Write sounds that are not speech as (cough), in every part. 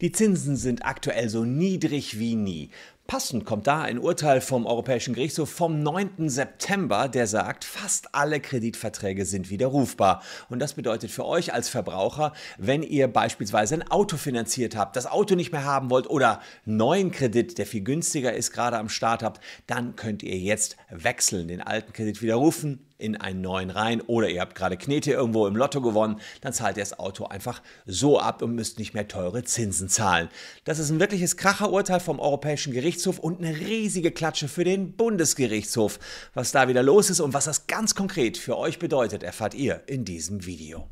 Die Zinsen sind aktuell so niedrig wie nie. Passend kommt da ein Urteil vom Europäischen Gerichtshof vom 9. September, der sagt, fast alle Kreditverträge sind widerrufbar. Und das bedeutet für euch als Verbraucher, wenn ihr beispielsweise ein Auto finanziert habt, das Auto nicht mehr haben wollt oder neuen Kredit, der viel günstiger ist, gerade am Start habt, dann könnt ihr jetzt wechseln, den alten Kredit widerrufen, in einen neuen rein oder ihr habt gerade Knete irgendwo im Lotto gewonnen, dann zahlt ihr das Auto einfach so ab und müsst nicht mehr teure Zinsen zahlen. Das ist ein wirkliches Kracherurteil vom Europäischen Gerichtshof und eine riesige Klatsche für den Bundesgerichtshof. Was da wieder los ist und was das ganz konkret für euch bedeutet, erfahrt ihr in diesem Video.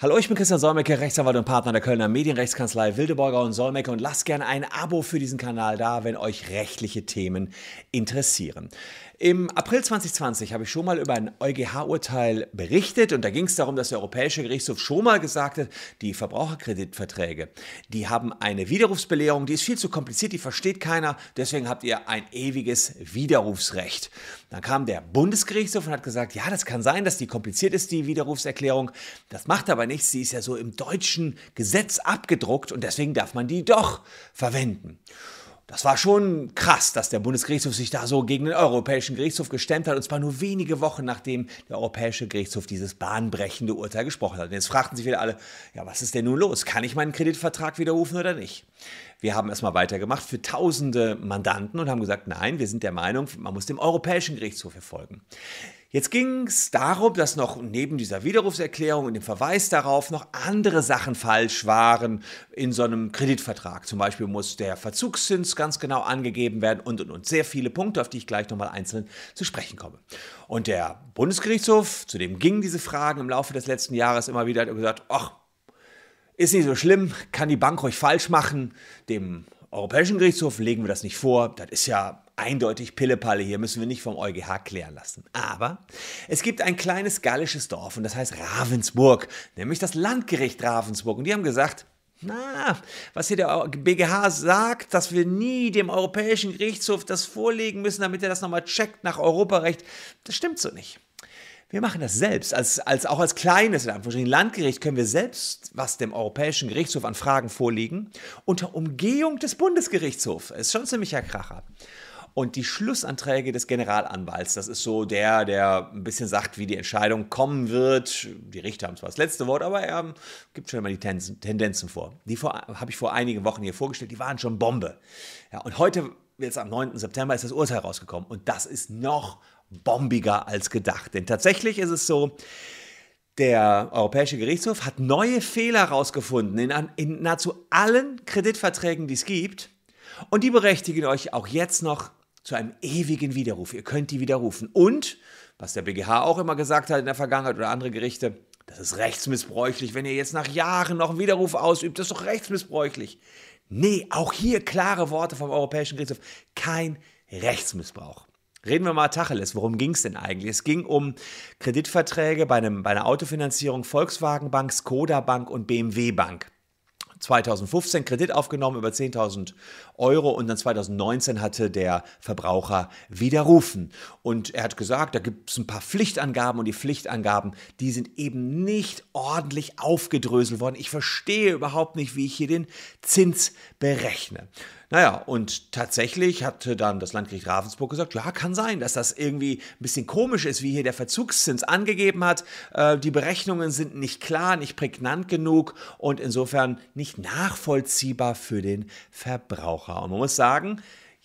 Hallo, ich bin Christian Solmecke, Rechtsanwalt und Partner der Kölner Medienrechtskanzlei Wildeborger und Solmecke und lasst gerne ein Abo für diesen Kanal da, wenn euch rechtliche Themen interessieren. Im April 2020 habe ich schon mal über ein EuGH-Urteil berichtet und da ging es darum, dass der Europäische Gerichtshof schon mal gesagt hat, die Verbraucherkreditverträge, die haben eine Widerrufsbelehrung, die ist viel zu kompliziert, die versteht keiner, deswegen habt ihr ein ewiges Widerrufsrecht. Dann kam der Bundesgerichtshof und hat gesagt, ja, das kann sein, dass die kompliziert ist, die Widerrufserklärung. Das macht aber nichts, sie ist ja so im deutschen Gesetz abgedruckt und deswegen darf man die doch verwenden. Das war schon krass, dass der Bundesgerichtshof sich da so gegen den Europäischen Gerichtshof gestemmt hat, und zwar nur wenige Wochen nachdem der Europäische Gerichtshof dieses bahnbrechende Urteil gesprochen hat. Und jetzt fragten sich wieder alle, ja, was ist denn nun los? Kann ich meinen Kreditvertrag widerrufen oder nicht? Wir haben erstmal weitergemacht für tausende Mandanten und haben gesagt, nein, wir sind der Meinung, man muss dem Europäischen Gerichtshof folgen. Jetzt ging es darum, dass noch neben dieser Widerrufserklärung und dem Verweis darauf noch andere Sachen falsch waren in so einem Kreditvertrag. Zum Beispiel muss der Verzugszins ganz genau angegeben werden und und und. Sehr viele Punkte, auf die ich gleich nochmal einzeln zu sprechen komme. Und der Bundesgerichtshof, zu dem gingen diese Fragen im Laufe des letzten Jahres immer wieder, hat gesagt, ach, ist nicht so schlimm, kann die Bank ruhig falsch machen. Dem Europäischen Gerichtshof legen wir das nicht vor. Das ist ja eindeutig Pillepalle hier, müssen wir nicht vom EuGH klären lassen. Aber es gibt ein kleines gallisches Dorf und das heißt Ravensburg, nämlich das Landgericht Ravensburg. Und die haben gesagt, na, was hier der BGH sagt, dass wir nie dem Europäischen Gerichtshof das vorlegen müssen, damit er das nochmal checkt nach Europarecht, das stimmt so nicht. Wir machen das selbst. Als, als, auch als kleines Landgericht können wir selbst was dem Europäischen Gerichtshof an Fragen vorlegen, unter Umgehung des Bundesgerichtshofs. Ist schon ziemlicher Kracher. Und die Schlussanträge des Generalanwalts, das ist so der, der ein bisschen sagt, wie die Entscheidung kommen wird. Die Richter haben zwar das letzte Wort, aber er gibt schon mal die Tendenzen vor. Die habe ich vor einigen Wochen hier vorgestellt, die waren schon Bombe. Ja, und heute, jetzt am 9. September, ist das Urteil rausgekommen. Und das ist noch bombiger als gedacht. Denn tatsächlich ist es so, der Europäische Gerichtshof hat neue Fehler herausgefunden in, in nahezu allen Kreditverträgen, die es gibt. Und die berechtigen euch auch jetzt noch zu einem ewigen Widerruf. Ihr könnt die widerrufen. Und, was der BGH auch immer gesagt hat in der Vergangenheit oder andere Gerichte, das ist rechtsmissbräuchlich. Wenn ihr jetzt nach Jahren noch einen Widerruf ausübt, das ist doch rechtsmissbräuchlich. Nee, auch hier klare Worte vom Europäischen Gerichtshof. Kein Rechtsmissbrauch. Reden wir mal Tacheles. Worum ging es denn eigentlich? Es ging um Kreditverträge bei, einem, bei einer Autofinanzierung Volkswagen Bank, Skoda Bank und BMW Bank. 2015 Kredit aufgenommen über 10.000 Euro und dann 2019 hatte der Verbraucher widerrufen. Und er hat gesagt, da gibt es ein paar Pflichtangaben und die Pflichtangaben, die sind eben nicht ordentlich aufgedröselt worden. Ich verstehe überhaupt nicht, wie ich hier den Zins berechne. Naja, und tatsächlich hatte dann das Landgericht Ravensburg gesagt, ja, kann sein, dass das irgendwie ein bisschen komisch ist, wie hier der Verzugszins angegeben hat. Äh, die Berechnungen sind nicht klar, nicht prägnant genug und insofern nicht nachvollziehbar für den Verbraucher. Und man muss sagen,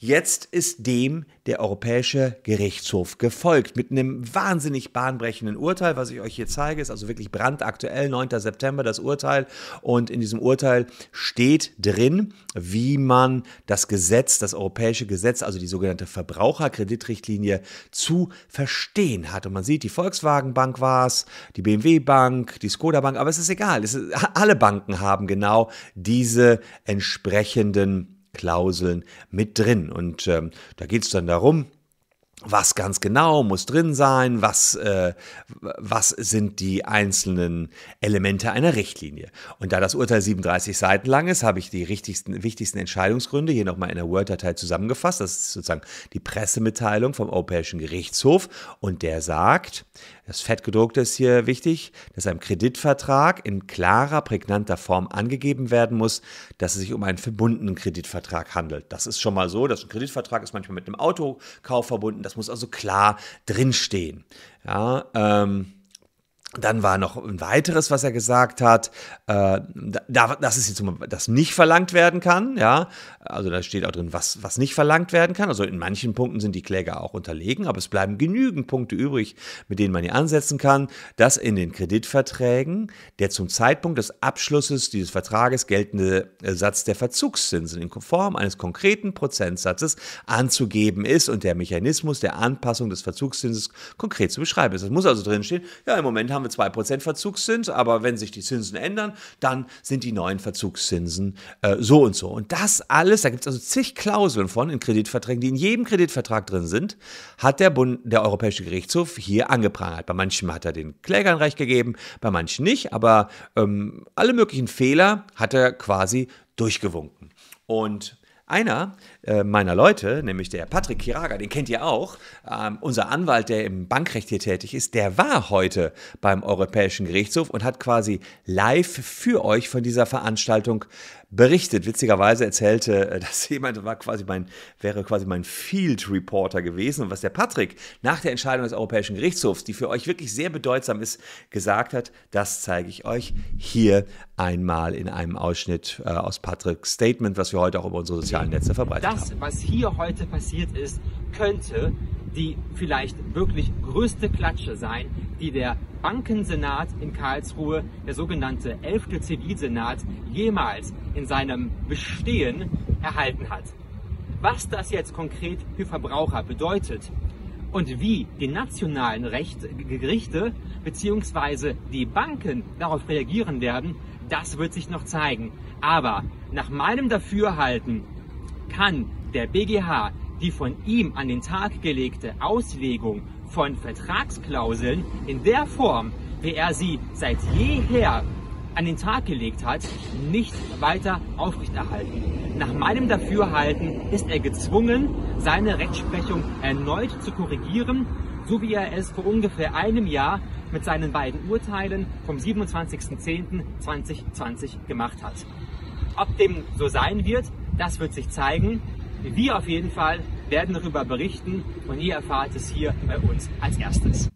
Jetzt ist dem der Europäische Gerichtshof gefolgt mit einem wahnsinnig bahnbrechenden Urteil, was ich euch hier zeige, ist also wirklich brandaktuell, 9. September das Urteil und in diesem Urteil steht drin, wie man das Gesetz, das europäische Gesetz, also die sogenannte Verbraucherkreditrichtlinie zu verstehen hat. Und man sieht, die Volkswagen Bank war es, die BMW Bank, die Skoda Bank, aber es ist egal, es ist, alle Banken haben genau diese entsprechenden Klauseln mit drin. Und ähm, da geht es dann darum, was ganz genau muss drin sein, was, äh, was sind die einzelnen Elemente einer Richtlinie. Und da das Urteil 37 Seiten lang ist, habe ich die richtigsten, wichtigsten Entscheidungsgründe hier nochmal in der Word-Datei zusammengefasst. Das ist sozusagen die Pressemitteilung vom Europäischen Gerichtshof und der sagt, das Fettgedruckte ist hier wichtig, dass einem Kreditvertrag in klarer, prägnanter Form angegeben werden muss, dass es sich um einen verbundenen Kreditvertrag handelt. Das ist schon mal so, dass ein Kreditvertrag ist manchmal mit einem Autokauf verbunden. Das muss also klar drinstehen. Ja, ähm, dann war noch ein weiteres, was er gesagt hat, äh, da, das ist jetzt, das nicht verlangt werden kann, ja. Also da steht auch drin, was, was nicht verlangt werden kann. Also in manchen Punkten sind die Kläger auch unterlegen, aber es bleiben genügend Punkte übrig, mit denen man hier ansetzen kann, dass in den Kreditverträgen der zum Zeitpunkt des Abschlusses dieses Vertrages geltende Satz der Verzugszinsen in Form eines konkreten Prozentsatzes anzugeben ist und der Mechanismus der Anpassung des Verzugszinses konkret zu beschreiben ist. Das muss also drinstehen, ja, im Moment haben wir 2% Verzugszins, aber wenn sich die Zinsen ändern, dann sind die neuen Verzugszinsen äh, so und so. Und das alles, da gibt es also zig Klauseln von in Kreditverträgen, die in jedem Kreditvertrag drin sind, hat der, Bund, der Europäische Gerichtshof hier angeprangert. Bei manchen hat er den Klägern recht gegeben, bei manchen nicht, aber ähm, alle möglichen Fehler hat er quasi durchgewunken. Und einer äh, meiner Leute, nämlich der Patrick Kiraga, den kennt ihr auch, ähm, unser Anwalt, der im Bankrecht hier tätig ist, der war heute beim Europäischen Gerichtshof und hat quasi live für euch von dieser Veranstaltung berichtet. Witzigerweise erzählte, äh, dass (laughs) jemand war quasi mein, wäre quasi mein Field Reporter gewesen und was der Patrick nach der Entscheidung des Europäischen Gerichtshofs, die für euch wirklich sehr bedeutsam ist, gesagt hat, das zeige ich euch hier einmal in einem Ausschnitt äh, aus Patricks Statement, was wir heute auch über unsere sozialen Netze verbreitet das, haben. Das, was hier heute passiert ist, könnte die vielleicht wirklich größte Klatsche sein, die der Bankensenat in Karlsruhe, der sogenannte 11. Zivilsenat, jemals in seinem Bestehen erhalten hat. Was das jetzt konkret für Verbraucher bedeutet und wie die nationalen Recht, Gerichte bzw. die Banken darauf reagieren werden, das wird sich noch zeigen. Aber nach meinem Dafürhalten kann der BGH die von ihm an den Tag gelegte Auslegung von Vertragsklauseln in der Form, wie er sie seit jeher an den Tag gelegt hat, nicht weiter aufrechterhalten. Nach meinem Dafürhalten ist er gezwungen, seine Rechtsprechung erneut zu korrigieren, so wie er es vor ungefähr einem Jahr mit seinen beiden Urteilen vom 27.10.2020 gemacht hat. Ob dem so sein wird, das wird sich zeigen. Wir auf jeden Fall werden darüber berichten und ihr erfahrt es hier bei uns als erstes.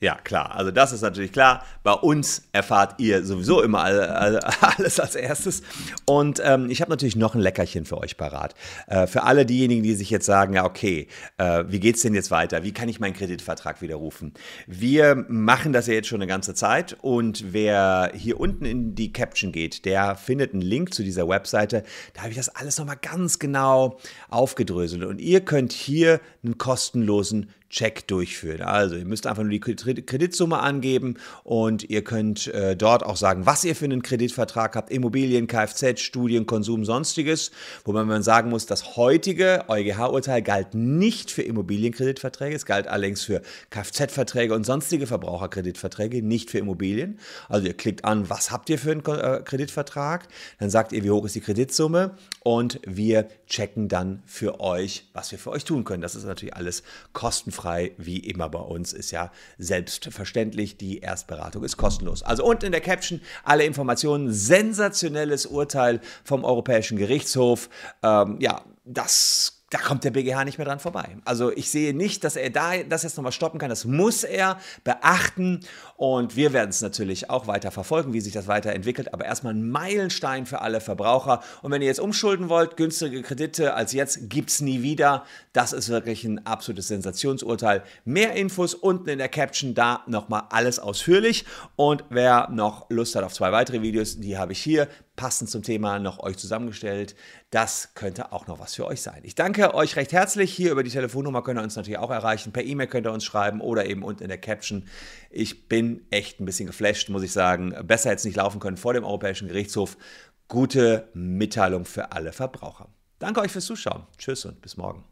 Ja, klar. Also das ist natürlich klar. Bei uns erfahrt ihr sowieso immer alles als erstes. Und ähm, ich habe natürlich noch ein Leckerchen für euch parat. Äh, für alle diejenigen, die sich jetzt sagen, ja, okay, äh, wie es denn jetzt weiter? Wie kann ich meinen Kreditvertrag widerrufen? Wir machen das ja jetzt schon eine ganze Zeit. Und wer hier unten in die Caption geht, der findet einen Link zu dieser Webseite. Da habe ich das alles nochmal ganz genau aufgedröselt. Und ihr könnt hier einen kostenlosen Check durchführen. Also ihr müsst einfach nur die Kreditsumme angeben und ihr könnt äh, dort auch sagen, was ihr für einen Kreditvertrag habt, Immobilien, Kfz, Studien, Konsum, sonstiges. Wobei man sagen muss, das heutige EuGH-Urteil galt nicht für Immobilienkreditverträge, es galt allerdings für Kfz-Verträge und sonstige Verbraucherkreditverträge, nicht für Immobilien. Also ihr klickt an, was habt ihr für einen äh, Kreditvertrag, dann sagt ihr, wie hoch ist die Kreditsumme und wir checken dann für euch, was wir für euch tun können. Das ist natürlich alles kostenfrei kostenfrei, wie immer bei uns, ist ja selbstverständlich. Die Erstberatung ist kostenlos. Also unten in der Caption alle Informationen. Sensationelles Urteil vom Europäischen Gerichtshof. Ähm, ja, das da kommt der BGH nicht mehr dran vorbei. Also ich sehe nicht, dass er da das jetzt nochmal stoppen kann. Das muss er beachten. Und wir werden es natürlich auch weiter verfolgen, wie sich das weiterentwickelt. Aber erstmal ein Meilenstein für alle Verbraucher. Und wenn ihr jetzt umschulden wollt, günstige Kredite als jetzt gibt es nie wieder. Das ist wirklich ein absolutes Sensationsurteil. Mehr Infos unten in der Caption, da nochmal alles ausführlich. Und wer noch Lust hat auf zwei weitere Videos, die habe ich hier passend zum Thema noch euch zusammengestellt. Das könnte auch noch was für euch sein. Ich danke euch recht herzlich. Hier über die Telefonnummer könnt ihr uns natürlich auch erreichen. Per E-Mail könnt ihr uns schreiben oder eben unten in der Caption. Ich bin echt ein bisschen geflasht, muss ich sagen. Besser jetzt nicht laufen können vor dem Europäischen Gerichtshof. Gute Mitteilung für alle Verbraucher. Danke euch fürs Zuschauen. Tschüss und bis morgen.